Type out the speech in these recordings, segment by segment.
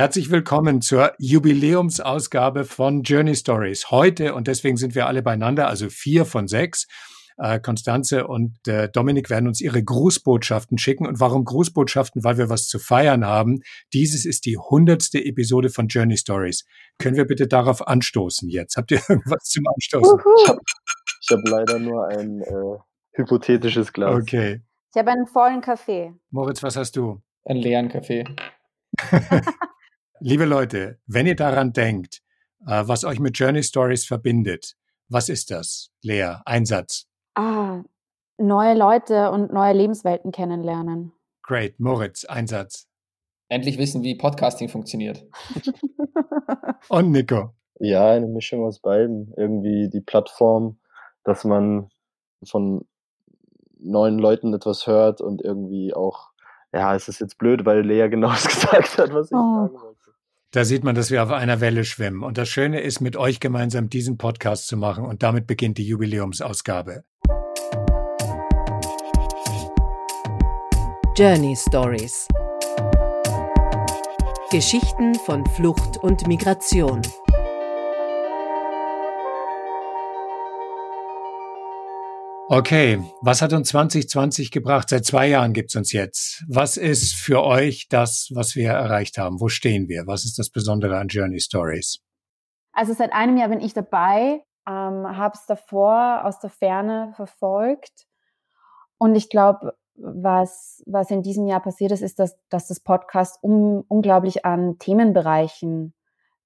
Herzlich willkommen zur Jubiläumsausgabe von Journey Stories. Heute, und deswegen sind wir alle beieinander, also vier von sechs, Konstanze äh, und äh, Dominik werden uns ihre Grußbotschaften schicken. Und warum Grußbotschaften? Weil wir was zu feiern haben. Dieses ist die hundertste Episode von Journey Stories. Können wir bitte darauf anstoßen jetzt? Habt ihr irgendwas zum Anstoßen? Ich habe hab leider nur ein äh, hypothetisches Glas. Okay. Ich habe einen vollen Kaffee. Moritz, was hast du? Einen leeren Kaffee. Liebe Leute, wenn ihr daran denkt, äh, was euch mit Journey Stories verbindet, was ist das? Lea, Einsatz. Ah, neue Leute und neue Lebenswelten kennenlernen. Great. Moritz, Einsatz. Endlich wissen, wie Podcasting funktioniert. und Nico. Ja, eine Mischung aus beiden. Irgendwie die Plattform, dass man von neuen Leuten etwas hört und irgendwie auch, ja, es ist jetzt blöd, weil Lea genau das gesagt hat, was ich oh. sagen wollte. Da sieht man, dass wir auf einer Welle schwimmen. Und das Schöne ist, mit euch gemeinsam diesen Podcast zu machen. Und damit beginnt die Jubiläumsausgabe. Journey Stories. Geschichten von Flucht und Migration. Okay, was hat uns 2020 gebracht? Seit zwei Jahren gibt's uns jetzt. Was ist für euch das, was wir erreicht haben? Wo stehen wir? Was ist das Besondere an Journey Stories? Also seit einem Jahr bin ich dabei, ähm, habe es davor aus der Ferne verfolgt. Und ich glaube, was, was in diesem Jahr passiert ist, ist, dass, dass das Podcast um, unglaublich an Themenbereichen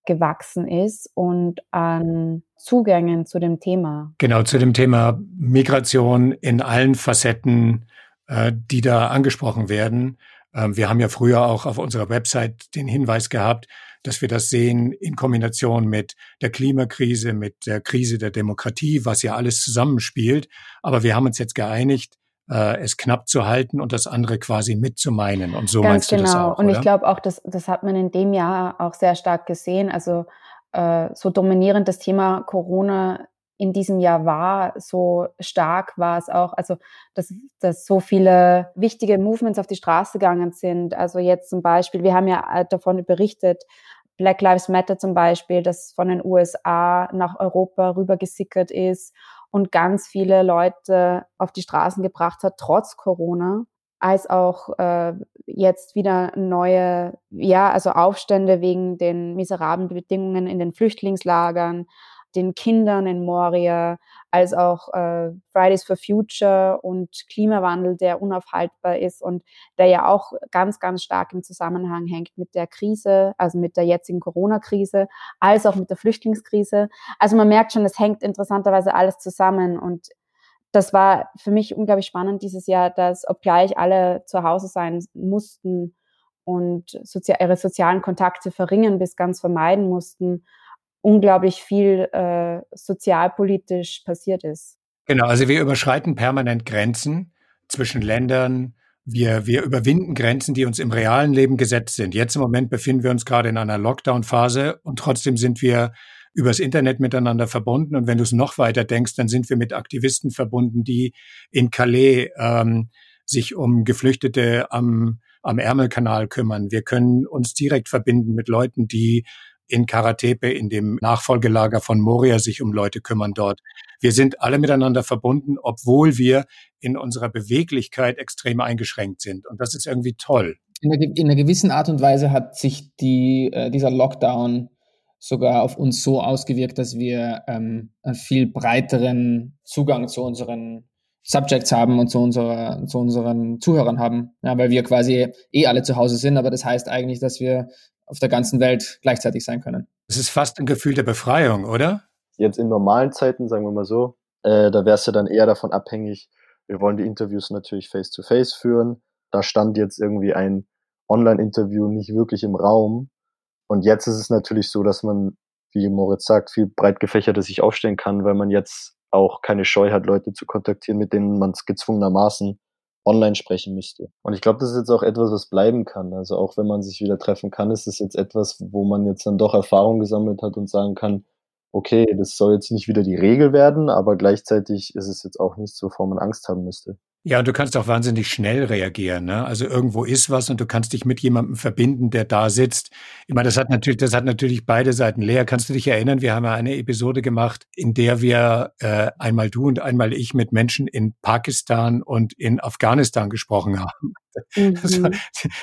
gewachsen ist und an Zugängen zu dem Thema. Genau, zu dem Thema Migration in allen Facetten, äh, die da angesprochen werden. Ähm, wir haben ja früher auch auf unserer Website den Hinweis gehabt, dass wir das sehen in Kombination mit der Klimakrise, mit der Krise der Demokratie, was ja alles zusammenspielt. Aber wir haben uns jetzt geeinigt, äh, es knapp zu halten und das andere quasi mitzumeinen. Und so Ganz meinst genau. du das auch. Und oder? ich glaube auch, das, das hat man in dem Jahr auch sehr stark gesehen. Also äh, so dominierend das Thema Corona in diesem Jahr war, so stark war es auch, also dass, dass so viele wichtige Movements auf die Straße gegangen sind. Also jetzt zum Beispiel, wir haben ja äh, davon berichtet, Black Lives Matter zum Beispiel, das von den USA nach Europa rübergesickert ist und ganz viele Leute auf die Straßen gebracht hat, trotz Corona, als auch äh, jetzt wieder neue, ja, also Aufstände wegen den miserablen Bedingungen in den Flüchtlingslagern, den Kindern in Moria, als auch äh, Fridays for Future und Klimawandel, der unaufhaltbar ist und der ja auch ganz, ganz stark im Zusammenhang hängt mit der Krise, also mit der jetzigen Corona-Krise, als auch mit der Flüchtlingskrise. Also man merkt schon, es hängt interessanterweise alles zusammen und das war für mich unglaublich spannend dieses Jahr, dass obgleich alle zu Hause sein mussten und sozi ihre sozialen Kontakte verringern bis ganz vermeiden mussten, unglaublich viel äh, sozialpolitisch passiert ist. Genau, also wir überschreiten permanent Grenzen zwischen Ländern. Wir, wir überwinden Grenzen, die uns im realen Leben gesetzt sind. Jetzt im Moment befinden wir uns gerade in einer Lockdown-Phase und trotzdem sind wir übers Internet miteinander verbunden. Und wenn du es noch weiter denkst, dann sind wir mit Aktivisten verbunden, die in Calais ähm, sich um Geflüchtete am, am Ärmelkanal kümmern. Wir können uns direkt verbinden mit Leuten, die in Karatepe, in dem Nachfolgelager von Moria, sich um Leute kümmern dort. Wir sind alle miteinander verbunden, obwohl wir in unserer Beweglichkeit extrem eingeschränkt sind. Und das ist irgendwie toll. In einer, in einer gewissen Art und Weise hat sich die, äh, dieser Lockdown sogar auf uns so ausgewirkt, dass wir ähm, einen viel breiteren Zugang zu unseren Subjects haben und zu, unserer, zu unseren Zuhörern haben. Ja, weil wir quasi eh alle zu Hause sind, aber das heißt eigentlich, dass wir auf der ganzen Welt gleichzeitig sein können. Es ist fast ein Gefühl der Befreiung, oder? Jetzt in normalen Zeiten, sagen wir mal so, äh, da wär's ja dann eher davon abhängig, wir wollen die Interviews natürlich face-to-face -face führen. Da stand jetzt irgendwie ein Online-Interview nicht wirklich im Raum. Und jetzt ist es natürlich so, dass man, wie Moritz sagt, viel breit gefächerter sich aufstellen kann, weil man jetzt auch keine Scheu hat, Leute zu kontaktieren, mit denen man es gezwungenermaßen online sprechen müsste. Und ich glaube, das ist jetzt auch etwas, was bleiben kann. Also auch wenn man sich wieder treffen kann, ist es jetzt etwas, wo man jetzt dann doch Erfahrung gesammelt hat und sagen kann, okay, das soll jetzt nicht wieder die Regel werden, aber gleichzeitig ist es jetzt auch nichts, wovor man Angst haben müsste. Ja, und du kannst auch wahnsinnig schnell reagieren. Ne? Also irgendwo ist was und du kannst dich mit jemandem verbinden, der da sitzt. Ich meine, das hat natürlich, das hat natürlich beide Seiten. Lea, kannst du dich erinnern? Wir haben ja eine Episode gemacht, in der wir äh, einmal du und einmal ich mit Menschen in Pakistan und in Afghanistan gesprochen haben. Mhm. Das war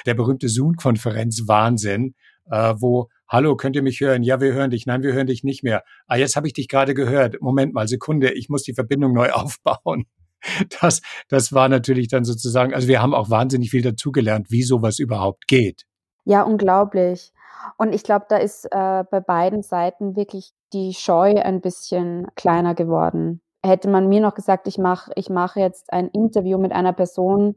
der berühmte Zoom-Konferenz Wahnsinn, äh, wo Hallo, könnt ihr mich hören? Ja, wir hören dich. Nein, wir hören dich nicht mehr. Ah, jetzt habe ich dich gerade gehört. Moment mal, Sekunde, ich muss die Verbindung neu aufbauen das, das war natürlich dann sozusagen, also wir haben auch wahnsinnig viel dazugelernt, wie sowas überhaupt geht. Ja, unglaublich. Und ich glaube, da ist äh, bei beiden Seiten wirklich die Scheu ein bisschen kleiner geworden. Hätte man mir noch gesagt, ich mache ich mach jetzt ein Interview mit einer Person,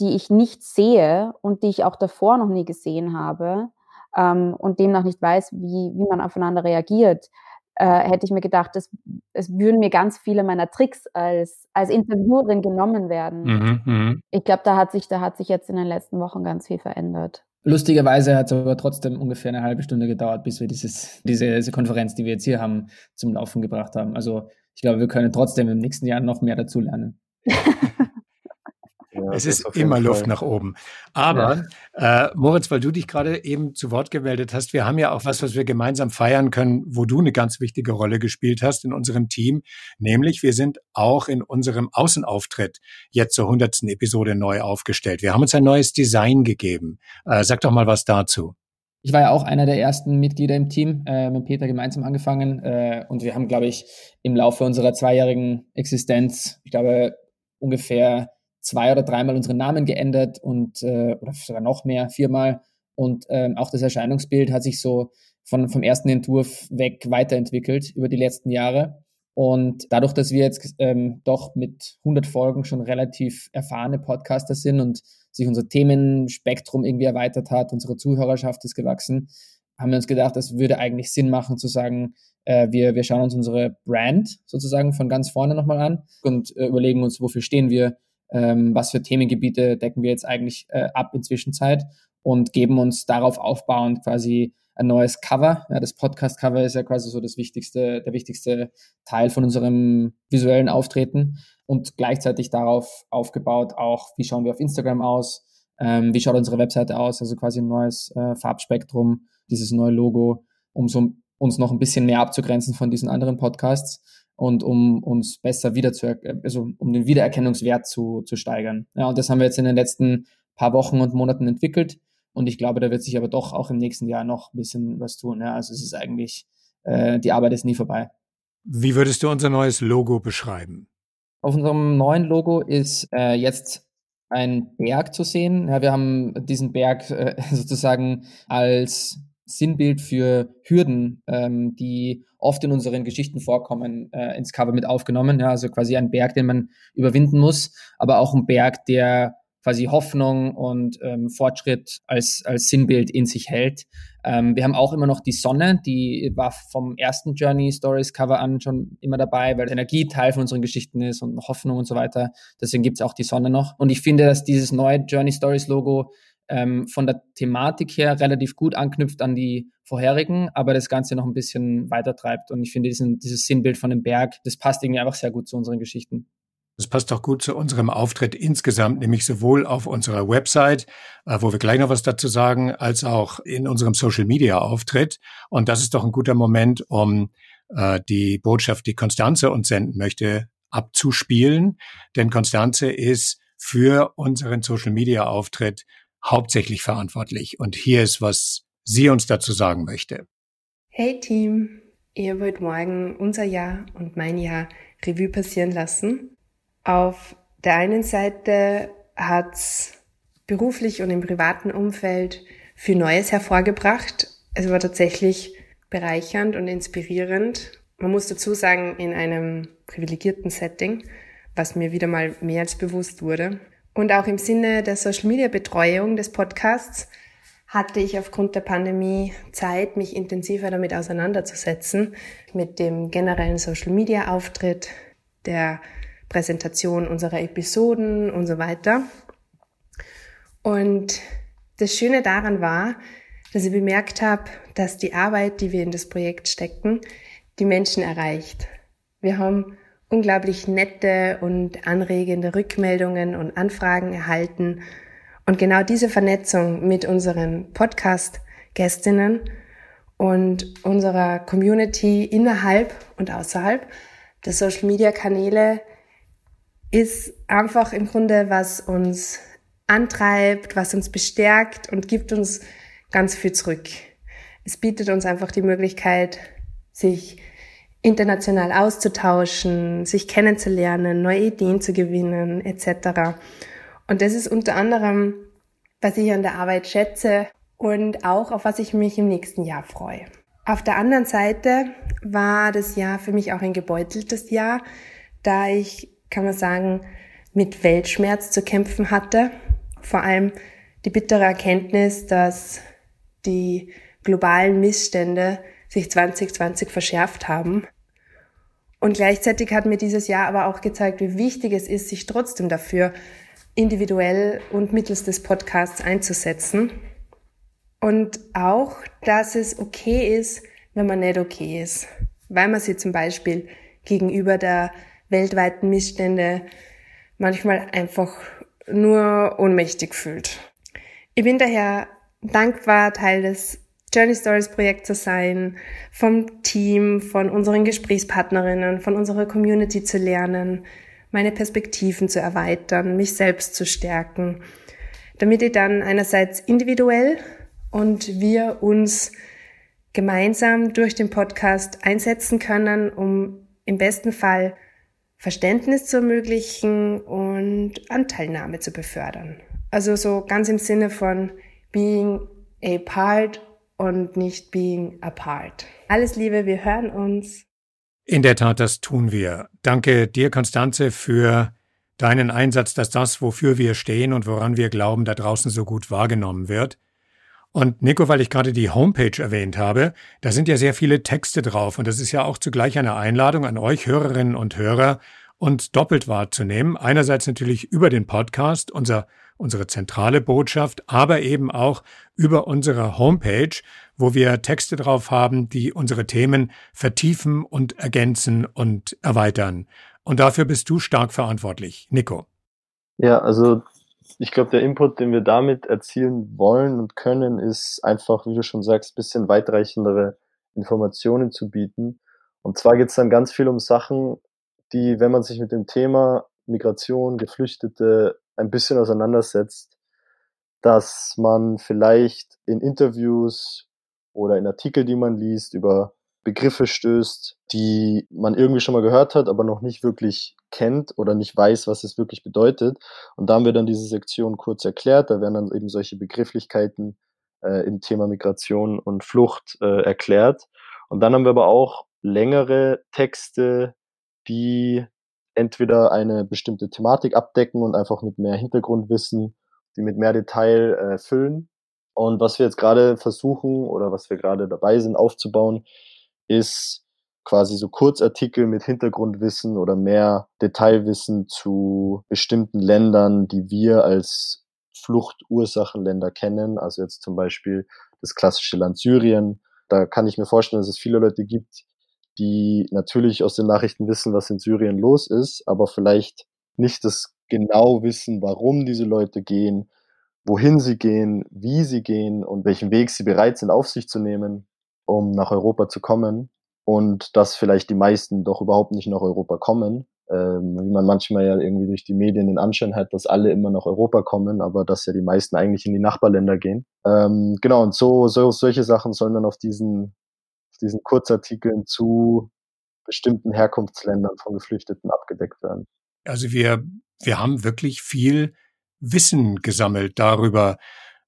die ich nicht sehe und die ich auch davor noch nie gesehen habe ähm, und demnach nicht weiß, wie, wie man aufeinander reagiert, äh, hätte ich mir gedacht, es, es würden mir ganz viele meiner Tricks als, als Interviewerin genommen werden. Mhm, mh. Ich glaube, da hat sich, da hat sich jetzt in den letzten Wochen ganz viel verändert. Lustigerweise hat es aber trotzdem ungefähr eine halbe Stunde gedauert, bis wir dieses, diese, diese Konferenz, die wir jetzt hier haben, zum Laufen gebracht haben. Also ich glaube, wir können trotzdem im nächsten Jahr noch mehr dazulernen. es ist immer Luft nach oben. Aber ja. äh, Moritz, weil du dich gerade eben zu Wort gemeldet hast, wir haben ja auch was, was wir gemeinsam feiern können, wo du eine ganz wichtige Rolle gespielt hast in unserem Team, nämlich wir sind auch in unserem Außenauftritt jetzt zur hundertsten Episode neu aufgestellt. Wir haben uns ein neues Design gegeben. Äh, sag doch mal was dazu. Ich war ja auch einer der ersten Mitglieder im Team, äh, mit Peter gemeinsam angefangen. Äh, und wir haben, glaube ich, im Laufe unserer zweijährigen Existenz, ich glaube, ungefähr zwei oder dreimal unseren Namen geändert und äh, oder sogar noch mehr, viermal. Und ähm, auch das Erscheinungsbild hat sich so von, vom ersten Entwurf weg weiterentwickelt über die letzten Jahre. Und dadurch, dass wir jetzt ähm, doch mit 100 Folgen schon relativ erfahrene Podcaster sind und sich unser Themenspektrum irgendwie erweitert hat, unsere Zuhörerschaft ist gewachsen, haben wir uns gedacht, es würde eigentlich Sinn machen zu sagen, äh, wir, wir schauen uns unsere Brand sozusagen von ganz vorne nochmal an und äh, überlegen uns, wofür stehen wir, ähm, was für Themengebiete decken wir jetzt eigentlich äh, ab in Zwischenzeit und geben uns darauf aufbauend quasi ein neues Cover. Ja, das Podcast-Cover ist ja quasi so das wichtigste, der wichtigste Teil von unserem visuellen Auftreten und gleichzeitig darauf aufgebaut auch, wie schauen wir auf Instagram aus, ähm, wie schaut unsere Webseite aus, also quasi ein neues äh, Farbspektrum, dieses neue Logo, um so uns noch ein bisschen mehr abzugrenzen von diesen anderen Podcasts und um uns besser wieder zu, also um den Wiedererkennungswert zu, zu steigern. Ja, und das haben wir jetzt in den letzten paar Wochen und Monaten entwickelt. Und ich glaube, da wird sich aber doch auch im nächsten Jahr noch ein bisschen was tun. Ja, also es ist eigentlich, äh, die Arbeit ist nie vorbei. Wie würdest du unser neues Logo beschreiben? Auf unserem neuen Logo ist äh, jetzt ein Berg zu sehen. Ja, wir haben diesen Berg äh, sozusagen als Sinnbild für Hürden, ähm, die oft in unseren Geschichten vorkommen, äh, ins Cover mit aufgenommen. Ja, also quasi ein Berg, den man überwinden muss, aber auch ein Berg, der quasi Hoffnung und ähm, Fortschritt als, als Sinnbild in sich hält. Ähm, wir haben auch immer noch die Sonne, die war vom ersten Journey Stories Cover an schon immer dabei, weil Energie Teil von unseren Geschichten ist und Hoffnung und so weiter. Deswegen gibt's auch die Sonne noch. Und ich finde, dass dieses neue Journey Stories Logo ähm, von der Thematik her relativ gut anknüpft an die vorherigen, aber das Ganze noch ein bisschen weiter treibt. Und ich finde diesen, dieses Sinnbild von dem Berg, das passt irgendwie einfach sehr gut zu unseren Geschichten. Das passt auch gut zu unserem Auftritt insgesamt, nämlich sowohl auf unserer Website, äh, wo wir gleich noch was dazu sagen, als auch in unserem Social Media Auftritt. Und das ist doch ein guter Moment, um äh, die Botschaft, die Konstanze uns senden möchte, abzuspielen. Denn Konstanze ist für unseren Social Media Auftritt hauptsächlich verantwortlich. Und hier ist, was sie uns dazu sagen möchte. Hey Team, ihr wollt morgen unser Jahr und mein Jahr Revue passieren lassen. Auf der einen Seite hat's beruflich und im privaten Umfeld viel Neues hervorgebracht. Es war tatsächlich bereichernd und inspirierend. Man muss dazu sagen, in einem privilegierten Setting, was mir wieder mal mehr als bewusst wurde. Und auch im Sinne der Social-Media-Betreuung des Podcasts hatte ich aufgrund der Pandemie Zeit, mich intensiver damit auseinanderzusetzen, mit dem generellen Social-Media-Auftritt, der Präsentation unserer Episoden und so weiter. Und das Schöne daran war, dass ich bemerkt habe, dass die Arbeit, die wir in das Projekt stecken, die Menschen erreicht. Wir haben unglaublich nette und anregende Rückmeldungen und Anfragen erhalten. Und genau diese Vernetzung mit unseren Podcast-Gästinnen und unserer Community innerhalb und außerhalb der Social-Media-Kanäle ist einfach im Grunde, was uns antreibt, was uns bestärkt und gibt uns ganz viel zurück. Es bietet uns einfach die Möglichkeit, sich international auszutauschen, sich kennenzulernen, neue Ideen zu gewinnen, etc. Und das ist unter anderem, was ich an der Arbeit schätze und auch auf was ich mich im nächsten Jahr freue. Auf der anderen Seite war das Jahr für mich auch ein gebeuteltes Jahr, da ich, kann man sagen, mit Weltschmerz zu kämpfen hatte. Vor allem die bittere Erkenntnis, dass die globalen Missstände sich 2020 verschärft haben. Und gleichzeitig hat mir dieses Jahr aber auch gezeigt, wie wichtig es ist, sich trotzdem dafür individuell und mittels des Podcasts einzusetzen. Und auch, dass es okay ist, wenn man nicht okay ist, weil man sich zum Beispiel gegenüber der weltweiten Missstände manchmal einfach nur ohnmächtig fühlt. Ich bin daher dankbar, Teil des Journey Stories Projekt zu sein, vom Team, von unseren Gesprächspartnerinnen, von unserer Community zu lernen, meine Perspektiven zu erweitern, mich selbst zu stärken, damit ich dann einerseits individuell und wir uns gemeinsam durch den Podcast einsetzen können, um im besten Fall Verständnis zu ermöglichen und Anteilnahme zu befördern. Also so ganz im Sinne von being a part und nicht being apart. Alles Liebe, wir hören uns. In der Tat, das tun wir. Danke dir, Konstanze, für deinen Einsatz, dass das, wofür wir stehen und woran wir glauben, da draußen so gut wahrgenommen wird. Und Nico, weil ich gerade die Homepage erwähnt habe, da sind ja sehr viele Texte drauf und das ist ja auch zugleich eine Einladung an euch Hörerinnen und Hörer, uns doppelt wahrzunehmen. Einerseits natürlich über den Podcast, unser unsere zentrale Botschaft, aber eben auch über unsere Homepage, wo wir Texte drauf haben, die unsere Themen vertiefen und ergänzen und erweitern. Und dafür bist du stark verantwortlich. Nico. Ja, also ich glaube, der Input, den wir damit erzielen wollen und können, ist einfach, wie du schon sagst, bisschen weitreichendere Informationen zu bieten. Und zwar geht es dann ganz viel um Sachen, die, wenn man sich mit dem Thema Migration, Geflüchtete ein bisschen auseinandersetzt, dass man vielleicht in Interviews oder in Artikel, die man liest, über Begriffe stößt, die man irgendwie schon mal gehört hat, aber noch nicht wirklich kennt oder nicht weiß, was es wirklich bedeutet. Und da haben wir dann diese Sektion kurz erklärt. Da werden dann eben solche Begrifflichkeiten äh, im Thema Migration und Flucht äh, erklärt. Und dann haben wir aber auch längere Texte, die entweder eine bestimmte Thematik abdecken und einfach mit mehr Hintergrundwissen, die mit mehr Detail äh, füllen. Und was wir jetzt gerade versuchen oder was wir gerade dabei sind aufzubauen, ist quasi so Kurzartikel mit Hintergrundwissen oder mehr Detailwissen zu bestimmten Ländern, die wir als Fluchtursachenländer kennen. Also jetzt zum Beispiel das klassische Land Syrien. Da kann ich mir vorstellen, dass es viele Leute gibt, die natürlich aus den Nachrichten wissen, was in Syrien los ist, aber vielleicht nicht das genau wissen, warum diese Leute gehen, wohin sie gehen, wie sie gehen und welchen Weg sie bereit sind auf sich zu nehmen, um nach Europa zu kommen. Und dass vielleicht die meisten doch überhaupt nicht nach Europa kommen, ähm, wie man manchmal ja irgendwie durch die Medien den Anschein hat, dass alle immer nach Europa kommen, aber dass ja die meisten eigentlich in die Nachbarländer gehen. Ähm, genau, und so, so solche Sachen sollen dann auf diesen diesen Kurzartikeln zu bestimmten Herkunftsländern von Geflüchteten abgedeckt werden. Also wir, wir haben wirklich viel Wissen gesammelt darüber,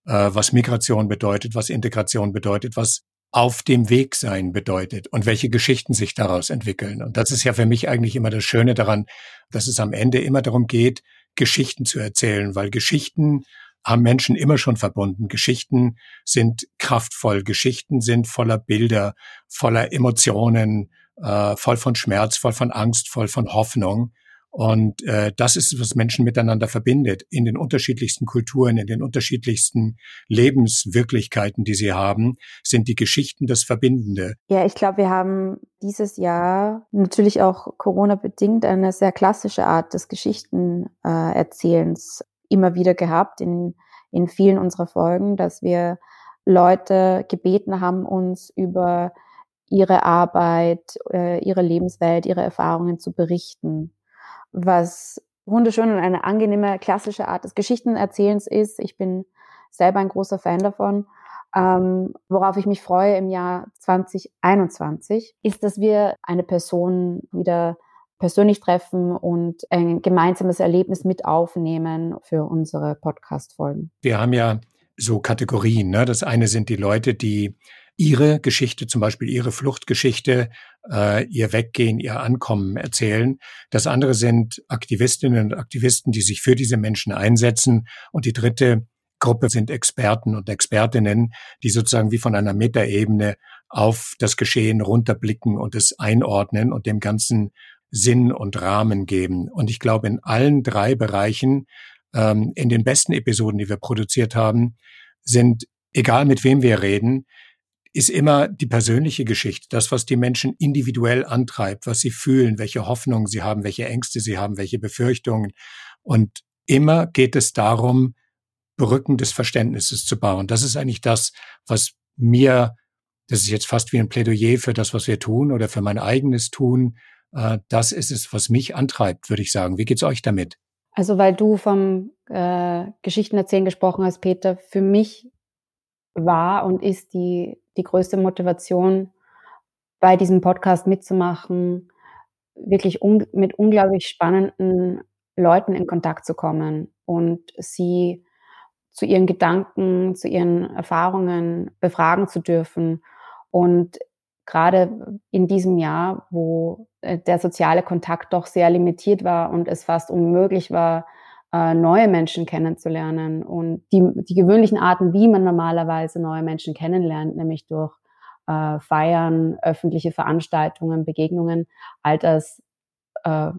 äh, was Migration bedeutet, was Integration bedeutet, was auf dem Weg sein bedeutet und welche Geschichten sich daraus entwickeln. Und das ist ja für mich eigentlich immer das Schöne daran, dass es am Ende immer darum geht, Geschichten zu erzählen, weil Geschichten haben Menschen immer schon verbunden. Geschichten sind kraftvoll, Geschichten sind voller Bilder, voller Emotionen, äh, voll von Schmerz, voll von Angst, voll von Hoffnung. Und äh, das ist, was Menschen miteinander verbindet, in den unterschiedlichsten Kulturen, in den unterschiedlichsten Lebenswirklichkeiten, die sie haben, sind die Geschichten das Verbindende. Ja, ich glaube, wir haben dieses Jahr natürlich auch Corona-bedingt eine sehr klassische Art des Geschichtenerzählens äh, immer wieder gehabt in, in vielen unserer Folgen, dass wir Leute gebeten haben, uns über ihre Arbeit, äh, ihre Lebenswelt, ihre Erfahrungen zu berichten was wunderschön und eine angenehme klassische Art des Geschichtenerzählens ist. Ich bin selber ein großer Fan davon. Ähm, worauf ich mich freue im Jahr 2021, ist, dass wir eine Person wieder persönlich treffen und ein gemeinsames Erlebnis mit aufnehmen für unsere Podcast-Folgen. Wir haben ja so Kategorien. Ne? Das eine sind die Leute, die ihre Geschichte, zum Beispiel ihre Fluchtgeschichte, äh, ihr Weggehen, ihr Ankommen erzählen. Das andere sind Aktivistinnen und Aktivisten, die sich für diese Menschen einsetzen. Und die dritte Gruppe sind Experten und Expertinnen, die sozusagen wie von einer Metaebene auf das Geschehen runterblicken und es einordnen und dem Ganzen Sinn und Rahmen geben. Und ich glaube, in allen drei Bereichen, ähm, in den besten Episoden, die wir produziert haben, sind, egal mit wem wir reden, ist immer die persönliche Geschichte, das, was die Menschen individuell antreibt, was sie fühlen, welche Hoffnungen sie haben, welche Ängste sie haben, welche Befürchtungen. Und immer geht es darum, Brücken des Verständnisses zu bauen. Das ist eigentlich das, was mir, das ist jetzt fast wie ein Plädoyer für das, was wir tun oder für mein eigenes Tun. Äh, das ist es, was mich antreibt, würde ich sagen. Wie geht's euch damit? Also, weil du vom äh, Geschichtenerzählen gesprochen hast, Peter, für mich war und ist die die größte Motivation, bei diesem Podcast mitzumachen, wirklich un mit unglaublich spannenden Leuten in Kontakt zu kommen und sie zu ihren Gedanken, zu ihren Erfahrungen befragen zu dürfen. Und gerade in diesem Jahr, wo der soziale Kontakt doch sehr limitiert war und es fast unmöglich war, äh, neue Menschen kennenzulernen. Und die, die gewöhnlichen Arten, wie man normalerweise neue Menschen kennenlernt, nämlich durch äh, Feiern, öffentliche Veranstaltungen, Begegnungen, all das äh,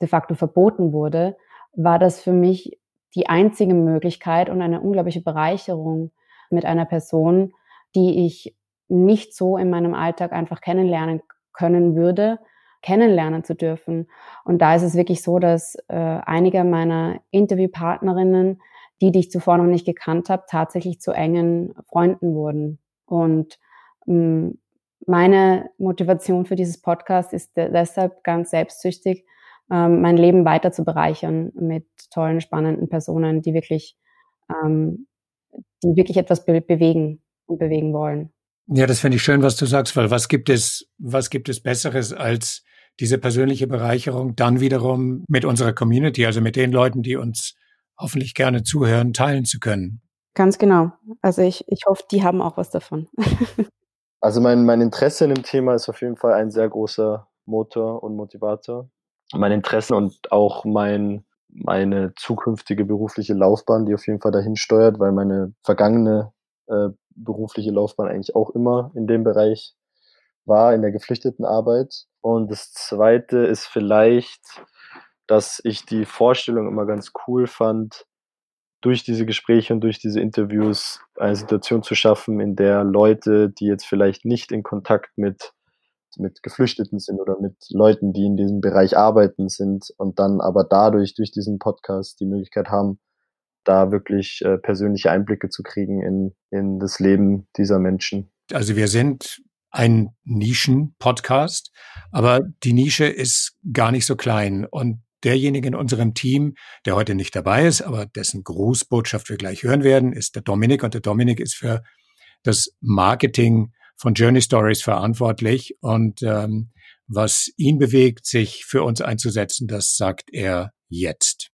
de facto verboten wurde, war das für mich die einzige Möglichkeit und eine unglaubliche Bereicherung mit einer Person, die ich nicht so in meinem Alltag einfach kennenlernen können würde, kennenlernen zu dürfen. Und da ist es wirklich so, dass äh, einige meiner Interviewpartnerinnen, die, die ich zuvor noch nicht gekannt habe, tatsächlich zu engen Freunden wurden. Und ähm, meine Motivation für dieses Podcast ist deshalb ganz selbstsüchtig, ähm, mein Leben weiter zu bereichern mit tollen, spannenden Personen, die wirklich, ähm, die wirklich etwas be bewegen und bewegen wollen. Ja, das finde ich schön, was du sagst, weil was gibt es, was gibt es Besseres als diese persönliche Bereicherung dann wiederum mit unserer Community, also mit den Leuten, die uns hoffentlich gerne zuhören, teilen zu können. Ganz genau. Also ich, ich hoffe, die haben auch was davon. also mein, mein Interesse in dem Thema ist auf jeden Fall ein sehr großer Motor und Motivator. Mein Interesse und auch mein, meine zukünftige berufliche Laufbahn, die auf jeden Fall dahin steuert, weil meine vergangene äh, berufliche Laufbahn eigentlich auch immer in dem Bereich war, in der geflüchteten Arbeit. Und das zweite ist vielleicht, dass ich die Vorstellung immer ganz cool fand, durch diese Gespräche und durch diese Interviews eine Situation zu schaffen, in der Leute, die jetzt vielleicht nicht in Kontakt mit, mit Geflüchteten sind oder mit Leuten, die in diesem Bereich arbeiten sind und dann aber dadurch, durch diesen Podcast die Möglichkeit haben, da wirklich äh, persönliche Einblicke zu kriegen in, in das Leben dieser Menschen. Also wir sind ein Nischen-Podcast, aber die Nische ist gar nicht so klein. Und derjenige in unserem Team, der heute nicht dabei ist, aber dessen Grußbotschaft wir gleich hören werden, ist der Dominik. Und der Dominik ist für das Marketing von Journey Stories verantwortlich. Und ähm, was ihn bewegt, sich für uns einzusetzen, das sagt er jetzt.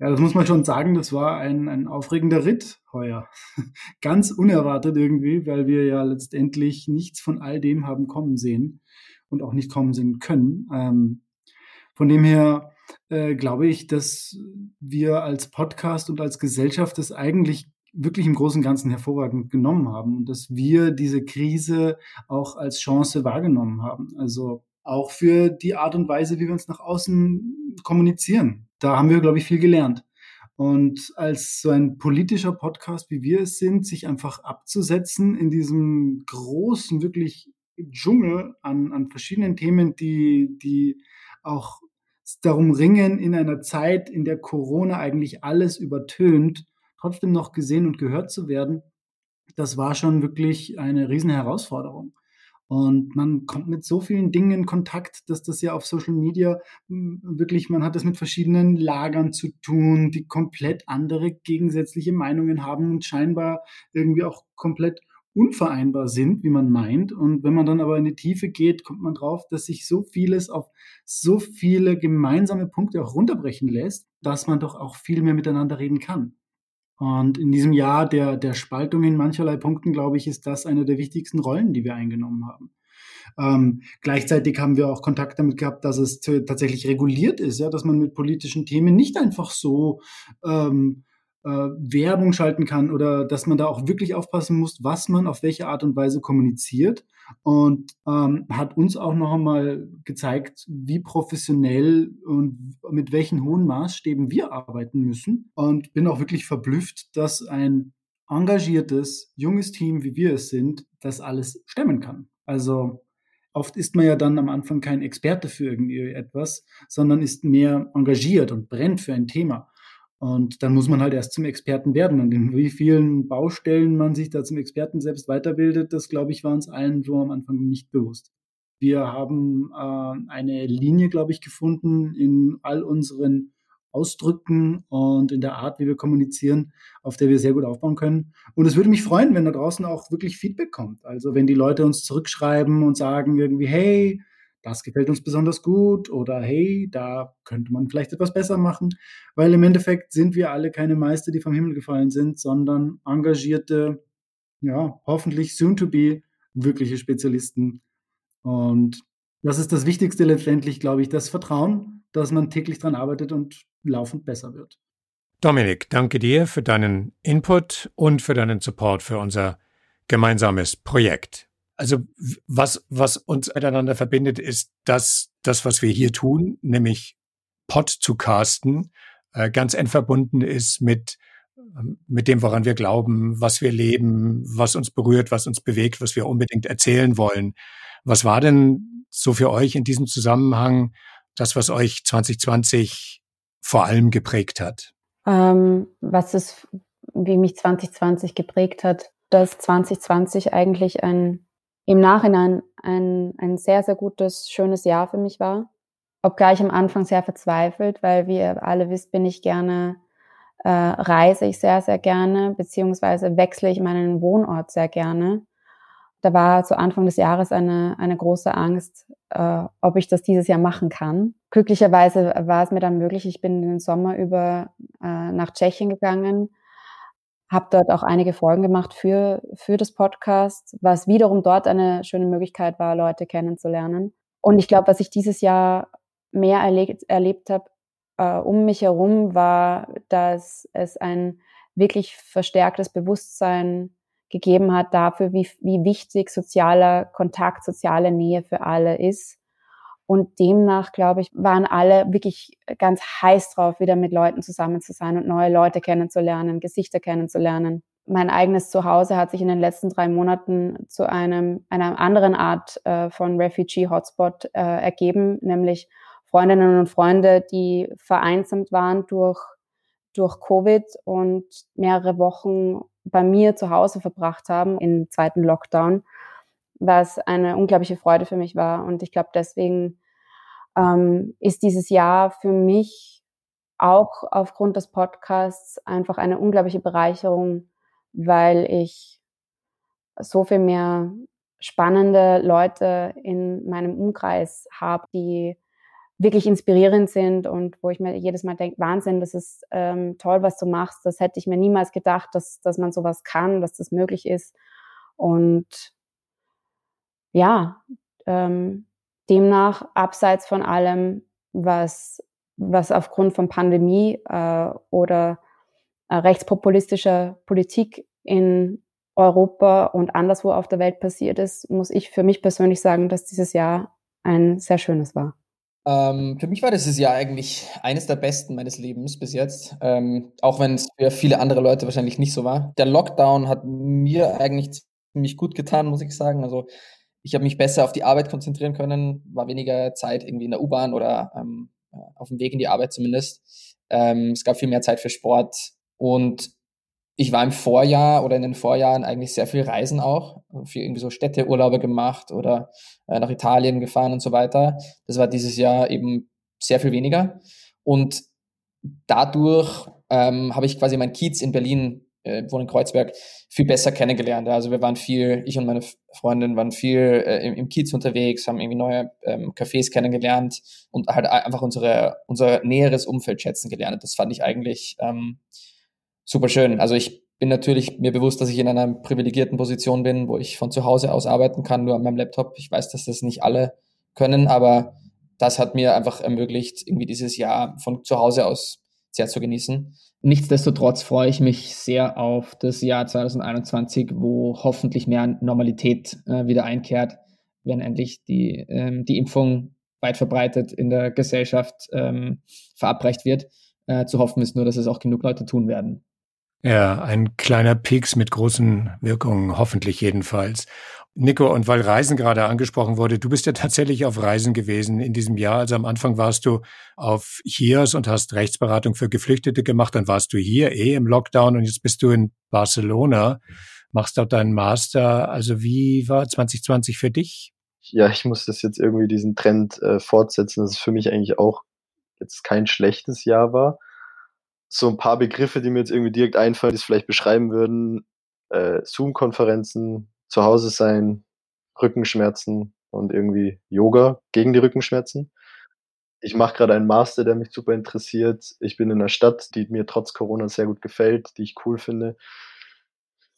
Ja, das muss man schon sagen, das war ein, ein aufregender Ritt heuer. Ganz unerwartet irgendwie, weil wir ja letztendlich nichts von all dem haben kommen sehen und auch nicht kommen sehen können. Ähm, von dem her äh, glaube ich, dass wir als Podcast und als Gesellschaft das eigentlich wirklich im Großen und Ganzen hervorragend genommen haben und dass wir diese Krise auch als Chance wahrgenommen haben. Also auch für die Art und Weise, wie wir uns nach außen kommunizieren. Da haben wir, glaube ich, viel gelernt. Und als so ein politischer Podcast, wie wir es sind, sich einfach abzusetzen in diesem großen, wirklich Dschungel an, an verschiedenen Themen, die, die auch darum ringen, in einer Zeit, in der Corona eigentlich alles übertönt, trotzdem noch gesehen und gehört zu werden, das war schon wirklich eine riesen Herausforderung. Und man kommt mit so vielen Dingen in Kontakt, dass das ja auf Social Media hm, wirklich, man hat das mit verschiedenen Lagern zu tun, die komplett andere gegensätzliche Meinungen haben und scheinbar irgendwie auch komplett unvereinbar sind, wie man meint. Und wenn man dann aber in die Tiefe geht, kommt man drauf, dass sich so vieles auf so viele gemeinsame Punkte auch runterbrechen lässt, dass man doch auch viel mehr miteinander reden kann. Und in diesem Jahr der, der Spaltung in mancherlei Punkten, glaube ich, ist das eine der wichtigsten Rollen, die wir eingenommen haben. Ähm, gleichzeitig haben wir auch Kontakt damit gehabt, dass es tatsächlich reguliert ist, ja, dass man mit politischen Themen nicht einfach so ähm, äh, Werbung schalten kann oder dass man da auch wirklich aufpassen muss, was man auf welche Art und Weise kommuniziert. Und ähm, hat uns auch noch einmal gezeigt, wie professionell und mit welchen hohen Maßstäben wir arbeiten müssen. Und bin auch wirklich verblüfft, dass ein engagiertes, junges Team, wie wir es sind, das alles stemmen kann. Also oft ist man ja dann am Anfang kein Experte für irgendwie etwas, sondern ist mehr engagiert und brennt für ein Thema. Und dann muss man halt erst zum Experten werden. Und in wie vielen Baustellen man sich da zum Experten selbst weiterbildet, das glaube ich, war uns allen so am Anfang nicht bewusst. Wir haben äh, eine Linie, glaube ich, gefunden in all unseren Ausdrücken und in der Art, wie wir kommunizieren, auf der wir sehr gut aufbauen können. Und es würde mich freuen, wenn da draußen auch wirklich Feedback kommt. Also wenn die Leute uns zurückschreiben und sagen irgendwie, hey, das gefällt uns besonders gut oder hey, da könnte man vielleicht etwas besser machen, weil im Endeffekt sind wir alle keine Meister, die vom Himmel gefallen sind, sondern engagierte, ja, hoffentlich soon to be wirkliche Spezialisten. Und das ist das Wichtigste letztendlich, glaube ich, das Vertrauen, dass man täglich daran arbeitet und laufend besser wird. Dominik, danke dir für deinen Input und für deinen Support für unser gemeinsames Projekt. Also was, was uns miteinander verbindet, ist dass das, was wir hier tun, nämlich Pod zu casten, äh, ganz eng verbunden ist mit, ähm, mit dem, woran wir glauben, was wir leben, was uns berührt, was uns bewegt, was wir unbedingt erzählen wollen. Was war denn so für euch in diesem Zusammenhang das, was euch 2020 vor allem geprägt hat? Ähm, was es, wie mich 2020 geprägt hat, dass 2020 eigentlich ein im Nachhinein ein, ein sehr, sehr gutes, schönes Jahr für mich war. Obgleich am Anfang sehr verzweifelt, weil wie ihr alle wisst, bin ich gerne, äh, reise ich sehr, sehr gerne, beziehungsweise wechsle ich meinen Wohnort sehr gerne. Da war zu Anfang des Jahres eine, eine große Angst, äh, ob ich das dieses Jahr machen kann. Glücklicherweise war es mir dann möglich. Ich bin den Sommer über äh, nach Tschechien gegangen, habe dort auch einige Folgen gemacht für, für das Podcast, was wiederum dort eine schöne Möglichkeit war, Leute kennenzulernen. Und ich glaube, was ich dieses Jahr mehr erlebt, erlebt habe äh, um mich herum, war, dass es ein wirklich verstärktes Bewusstsein gegeben hat dafür, wie, wie wichtig sozialer Kontakt, soziale Nähe für alle ist und demnach, glaube ich, waren alle wirklich ganz heiß drauf, wieder mit Leuten zusammen zu sein und neue Leute kennenzulernen, Gesichter kennenzulernen. Mein eigenes Zuhause hat sich in den letzten drei Monaten zu einem, einer anderen Art äh, von Refugee-Hotspot äh, ergeben, nämlich Freundinnen und Freunde, die vereinsamt waren durch, durch Covid und mehrere Wochen bei mir zu Hause verbracht haben im zweiten Lockdown was eine unglaubliche Freude für mich war. Und ich glaube, deswegen ähm, ist dieses Jahr für mich auch aufgrund des Podcasts einfach eine unglaubliche Bereicherung, weil ich so viel mehr spannende Leute in meinem Umkreis habe, die wirklich inspirierend sind und wo ich mir jedes Mal denke, Wahnsinn, das ist ähm, toll, was du machst. Das hätte ich mir niemals gedacht, dass, dass man sowas kann, dass das möglich ist. Und ja, ähm, demnach abseits von allem, was, was aufgrund von Pandemie äh, oder äh, rechtspopulistischer Politik in Europa und anderswo auf der Welt passiert ist, muss ich für mich persönlich sagen, dass dieses Jahr ein sehr schönes war. Ähm, für mich war dieses Jahr eigentlich eines der besten meines Lebens bis jetzt, ähm, auch wenn es für viele andere Leute wahrscheinlich nicht so war. Der Lockdown hat mir eigentlich ziemlich gut getan, muss ich sagen. Also ich habe mich besser auf die Arbeit konzentrieren können, war weniger Zeit irgendwie in der U-Bahn oder ähm, auf dem Weg in die Arbeit zumindest. Ähm, es gab viel mehr Zeit für Sport und ich war im Vorjahr oder in den Vorjahren eigentlich sehr viel Reisen auch, viel irgendwie so Städteurlaube gemacht oder äh, nach Italien gefahren und so weiter. Das war dieses Jahr eben sehr viel weniger. Und dadurch ähm, habe ich quasi mein Kiez in Berlin, äh, wohne in Kreuzberg, viel besser kennengelernt. Also wir waren viel, ich und meine Freundin waren viel äh, im, im Kiez unterwegs, haben irgendwie neue ähm, Cafés kennengelernt und halt einfach unsere, unser näheres Umfeld schätzen gelernt. Das fand ich eigentlich ähm, super schön. Also ich bin natürlich mir bewusst, dass ich in einer privilegierten Position bin, wo ich von zu Hause aus arbeiten kann, nur an meinem Laptop. Ich weiß, dass das nicht alle können, aber das hat mir einfach ermöglicht, irgendwie dieses Jahr von zu Hause aus sehr zu genießen. Nichtsdestotrotz freue ich mich sehr auf das Jahr 2021, wo hoffentlich mehr Normalität äh, wieder einkehrt, wenn endlich die, ähm, die Impfung weit verbreitet in der Gesellschaft ähm, verabreicht wird. Äh, zu hoffen ist nur, dass es auch genug Leute tun werden. Ja, ein kleiner Peaks mit großen Wirkungen, hoffentlich jedenfalls. Nico, und weil Reisen gerade angesprochen wurde, du bist ja tatsächlich auf Reisen gewesen in diesem Jahr. Also am Anfang warst du auf HIAS und hast Rechtsberatung für Geflüchtete gemacht. Dann warst du hier eh im Lockdown und jetzt bist du in Barcelona, machst dort deinen Master. Also wie war 2020 für dich? Ja, ich muss das jetzt irgendwie diesen Trend äh, fortsetzen, dass es für mich eigentlich auch jetzt kein schlechtes Jahr war so ein paar Begriffe, die mir jetzt irgendwie direkt einfallen, die es vielleicht beschreiben würden. Äh, Zoom-Konferenzen, zu Hause sein, Rückenschmerzen und irgendwie Yoga gegen die Rückenschmerzen. Ich mache gerade einen Master, der mich super interessiert. Ich bin in einer Stadt, die mir trotz Corona sehr gut gefällt, die ich cool finde.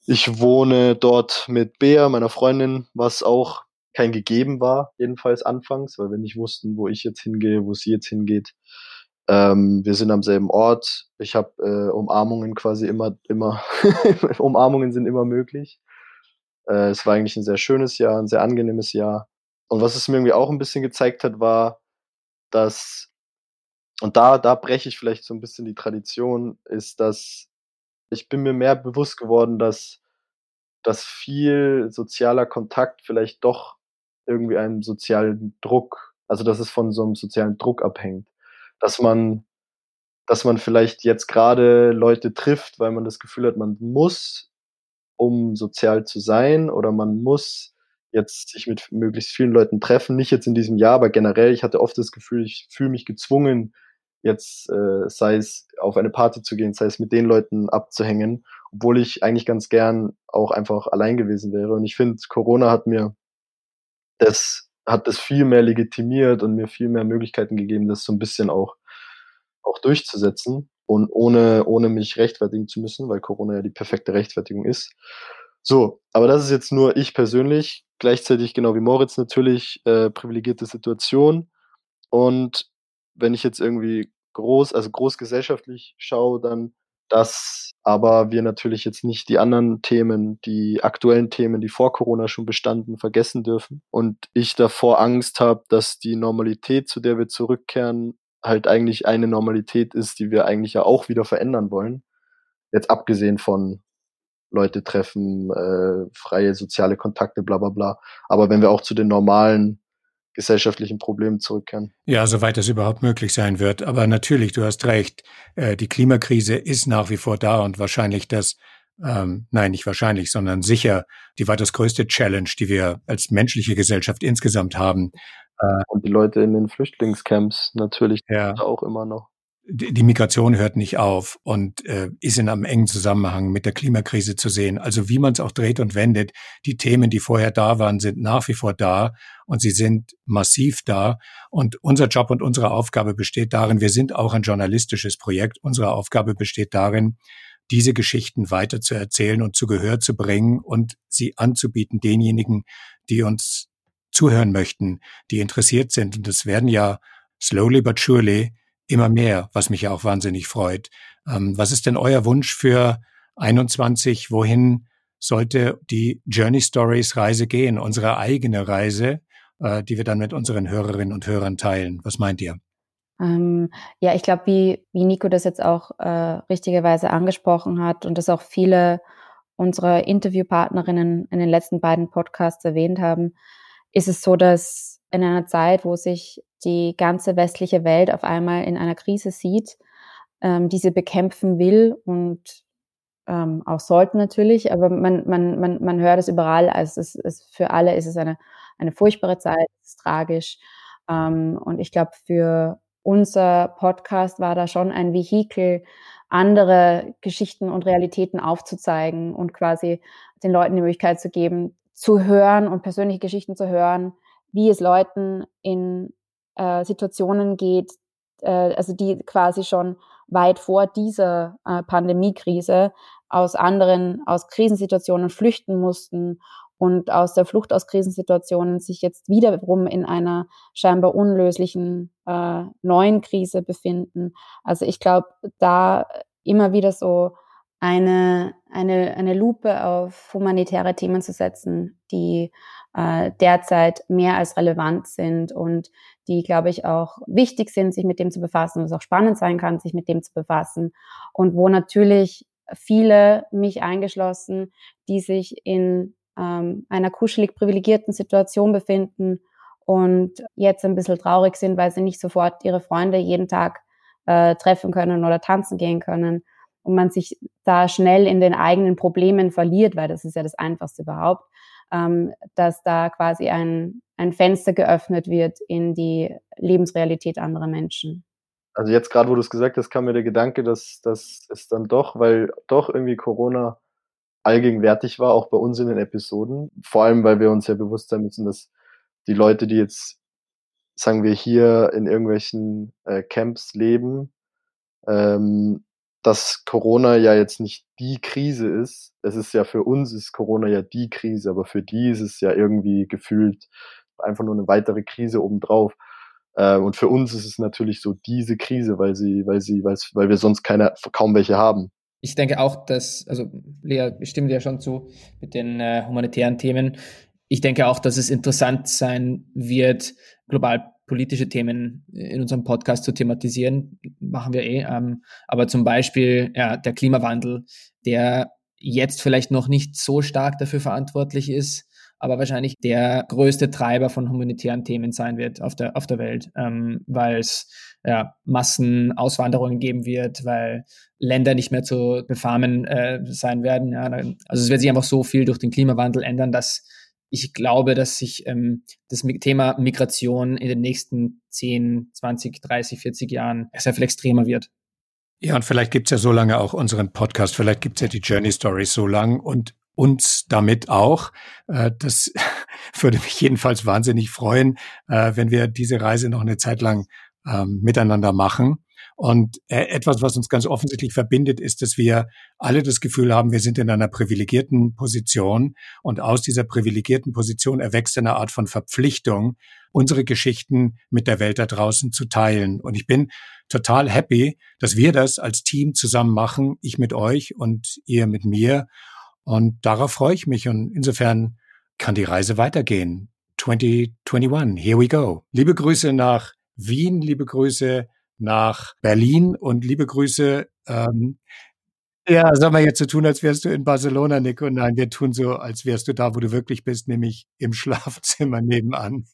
Ich wohne dort mit Bea, meiner Freundin, was auch kein gegeben war, jedenfalls anfangs, weil wir nicht wussten, wo ich jetzt hingehe, wo sie jetzt hingeht. Ähm, wir sind am selben Ort. Ich habe äh, Umarmungen quasi immer, immer, Umarmungen sind immer möglich. Äh, es war eigentlich ein sehr schönes Jahr, ein sehr angenehmes Jahr. Und was es mir irgendwie auch ein bisschen gezeigt hat, war, dass, und da, da breche ich vielleicht so ein bisschen die Tradition, ist, dass ich bin mir mehr bewusst geworden, dass, dass viel sozialer Kontakt vielleicht doch irgendwie einen sozialen Druck, also dass es von so einem sozialen Druck abhängt dass man, dass man vielleicht jetzt gerade Leute trifft, weil man das Gefühl hat, man muss, um sozial zu sein, oder man muss jetzt sich mit möglichst vielen Leuten treffen. Nicht jetzt in diesem Jahr, aber generell, ich hatte oft das Gefühl, ich fühle mich gezwungen, jetzt äh, sei es auf eine Party zu gehen, sei es mit den Leuten abzuhängen, obwohl ich eigentlich ganz gern auch einfach allein gewesen wäre. Und ich finde, Corona hat mir das hat das viel mehr legitimiert und mir viel mehr Möglichkeiten gegeben, das so ein bisschen auch, auch durchzusetzen und ohne, ohne mich rechtfertigen zu müssen, weil Corona ja die perfekte Rechtfertigung ist. So, aber das ist jetzt nur ich persönlich, gleichzeitig genau wie Moritz natürlich, äh, privilegierte Situation. Und wenn ich jetzt irgendwie groß, also großgesellschaftlich schaue, dann dass aber wir natürlich jetzt nicht die anderen Themen, die aktuellen Themen, die vor Corona schon bestanden, vergessen dürfen. Und ich davor Angst habe, dass die Normalität, zu der wir zurückkehren, halt eigentlich eine Normalität ist, die wir eigentlich ja auch wieder verändern wollen. Jetzt abgesehen von Leute treffen, äh, freie soziale Kontakte, bla bla bla. Aber wenn wir auch zu den normalen gesellschaftlichen Problemen zurückkehren. Ja, soweit es überhaupt möglich sein wird. Aber natürlich, du hast recht, äh, die Klimakrise ist nach wie vor da und wahrscheinlich das, ähm, nein, nicht wahrscheinlich, sondern sicher die weitaus größte Challenge, die wir als menschliche Gesellschaft insgesamt haben. Äh, und die Leute in den Flüchtlingscamps natürlich ja. auch immer noch die Migration hört nicht auf und äh, ist in einem engen Zusammenhang mit der Klimakrise zu sehen. Also wie man es auch dreht und wendet, die Themen, die vorher da waren, sind nach wie vor da und sie sind massiv da. Und unser Job und unsere Aufgabe besteht darin, wir sind auch ein journalistisches Projekt, unsere Aufgabe besteht darin, diese Geschichten weiter zu erzählen und zu Gehör zu bringen und sie anzubieten denjenigen, die uns zuhören möchten, die interessiert sind. Und es werden ja slowly but surely immer mehr, was mich ja auch wahnsinnig freut. Ähm, was ist denn euer Wunsch für 21? Wohin sollte die Journey Stories Reise gehen, unsere eigene Reise? äh, die wir dann mit unseren Hörerinnen und Hörern teilen. Was meint ihr? Ähm, ja, ich glaube, wie, wie Nico das jetzt auch äh, richtigerweise angesprochen hat und das auch viele unserer Interviewpartnerinnen in den letzten beiden Podcasts erwähnt haben, ist es so, dass in einer Zeit, wo sich die ganze westliche Welt auf einmal in einer Krise sieht, ähm, diese bekämpfen will und ähm, auch sollten natürlich, aber man, man, man, man hört es überall. Also es ist, für alle ist es eine, eine furchtbare Zeit, es ist tragisch. Ähm, und ich glaube, für unser Podcast war da schon ein Vehikel, andere Geschichten und Realitäten aufzuzeigen und quasi den Leuten die Möglichkeit zu geben, zu hören und persönliche Geschichten zu hören, wie es Leuten in äh, Situationen geht, äh, also die quasi schon weit vor dieser äh, Pandemiekrise aus anderen, aus Krisensituationen flüchten mussten und aus der Flucht aus Krisensituationen sich jetzt wiederum in einer scheinbar unlöslichen äh, neuen Krise befinden. Also ich glaube, da immer wieder so eine, eine, eine Lupe auf humanitäre Themen zu setzen, die äh, derzeit mehr als relevant sind und die, glaube ich, auch wichtig sind, sich mit dem zu befassen, was auch spannend sein kann, sich mit dem zu befassen und wo natürlich viele, mich eingeschlossen, die sich in ähm, einer kuschelig privilegierten Situation befinden und jetzt ein bisschen traurig sind, weil sie nicht sofort ihre Freunde jeden Tag äh, treffen können oder tanzen gehen können und man sich da schnell in den eigenen Problemen verliert, weil das ist ja das Einfachste überhaupt, ähm, dass da quasi ein, ein Fenster geöffnet wird in die Lebensrealität anderer Menschen. Also jetzt gerade, wo du es gesagt hast, kam mir der Gedanke, dass das ist dann doch, weil doch irgendwie Corona allgegenwärtig war, auch bei uns in den Episoden. Vor allem, weil wir uns ja bewusst sein müssen, dass die Leute, die jetzt, sagen wir, hier in irgendwelchen äh, Camps leben, ähm, dass Corona ja jetzt nicht die Krise ist. Es ist ja für uns ist Corona ja die Krise, aber für die ist es ja irgendwie gefühlt einfach nur eine weitere Krise obendrauf. Äh, und für uns ist es natürlich so diese Krise, weil sie, weil sie, weil, wir sonst keine, kaum welche haben. Ich denke auch, dass, also Lea, ich stimme dir schon zu mit den äh, humanitären Themen. Ich denke auch, dass es interessant sein wird, global politische Themen in unserem Podcast zu thematisieren. Machen wir eh. Ähm, aber zum Beispiel ja, der Klimawandel, der jetzt vielleicht noch nicht so stark dafür verantwortlich ist, aber wahrscheinlich der größte Treiber von humanitären Themen sein wird auf der, auf der Welt, ähm, weil es ja, Massenauswanderungen geben wird, weil Länder nicht mehr zu befarmen äh, sein werden. Ja. Also es wird sich einfach so viel durch den Klimawandel ändern, dass ich glaube, dass sich ähm, das Thema Migration in den nächsten 10, 20, 30, 40 Jahren sehr viel extremer wird. Ja, und vielleicht gibt's ja so lange auch unseren Podcast, vielleicht gibt's ja die Journey Stories so lang und uns damit auch. Äh, das würde mich jedenfalls wahnsinnig freuen, äh, wenn wir diese Reise noch eine Zeit lang ähm, miteinander machen. Und äh, etwas, was uns ganz offensichtlich verbindet, ist, dass wir alle das Gefühl haben, wir sind in einer privilegierten Position und aus dieser privilegierten Position erwächst eine Art von Verpflichtung, unsere Geschichten mit der Welt da draußen zu teilen. Und ich bin total happy, dass wir das als Team zusammen machen, ich mit euch und ihr mit mir. Und darauf freue ich mich. Und insofern kann die Reise weitergehen. 2021, here we go. Liebe Grüße nach Wien, liebe Grüße nach Berlin und liebe Grüße. Ähm, ja, sollen wir jetzt so tun, als wärst du in Barcelona, Nico? Nein, wir tun so, als wärst du da, wo du wirklich bist, nämlich im Schlafzimmer nebenan.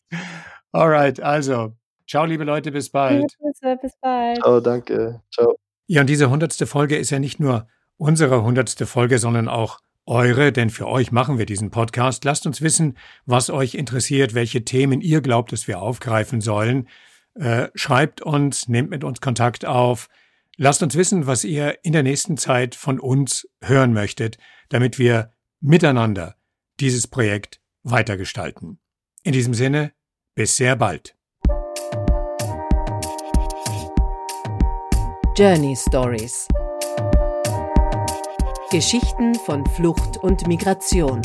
Alright, also, ciao, liebe Leute, bis bald. Ja, bis bald. Ciao, danke. Ciao. Ja, und diese hundertste Folge ist ja nicht nur unsere hundertste Folge, sondern auch eure, denn für euch machen wir diesen Podcast. Lasst uns wissen, was euch interessiert, welche Themen ihr glaubt, dass wir aufgreifen sollen. Äh, schreibt uns, nehmt mit uns Kontakt auf. Lasst uns wissen, was ihr in der nächsten Zeit von uns hören möchtet, damit wir miteinander dieses Projekt weitergestalten. In diesem Sinne, bis sehr bald. Journey Stories Geschichten von Flucht und Migration.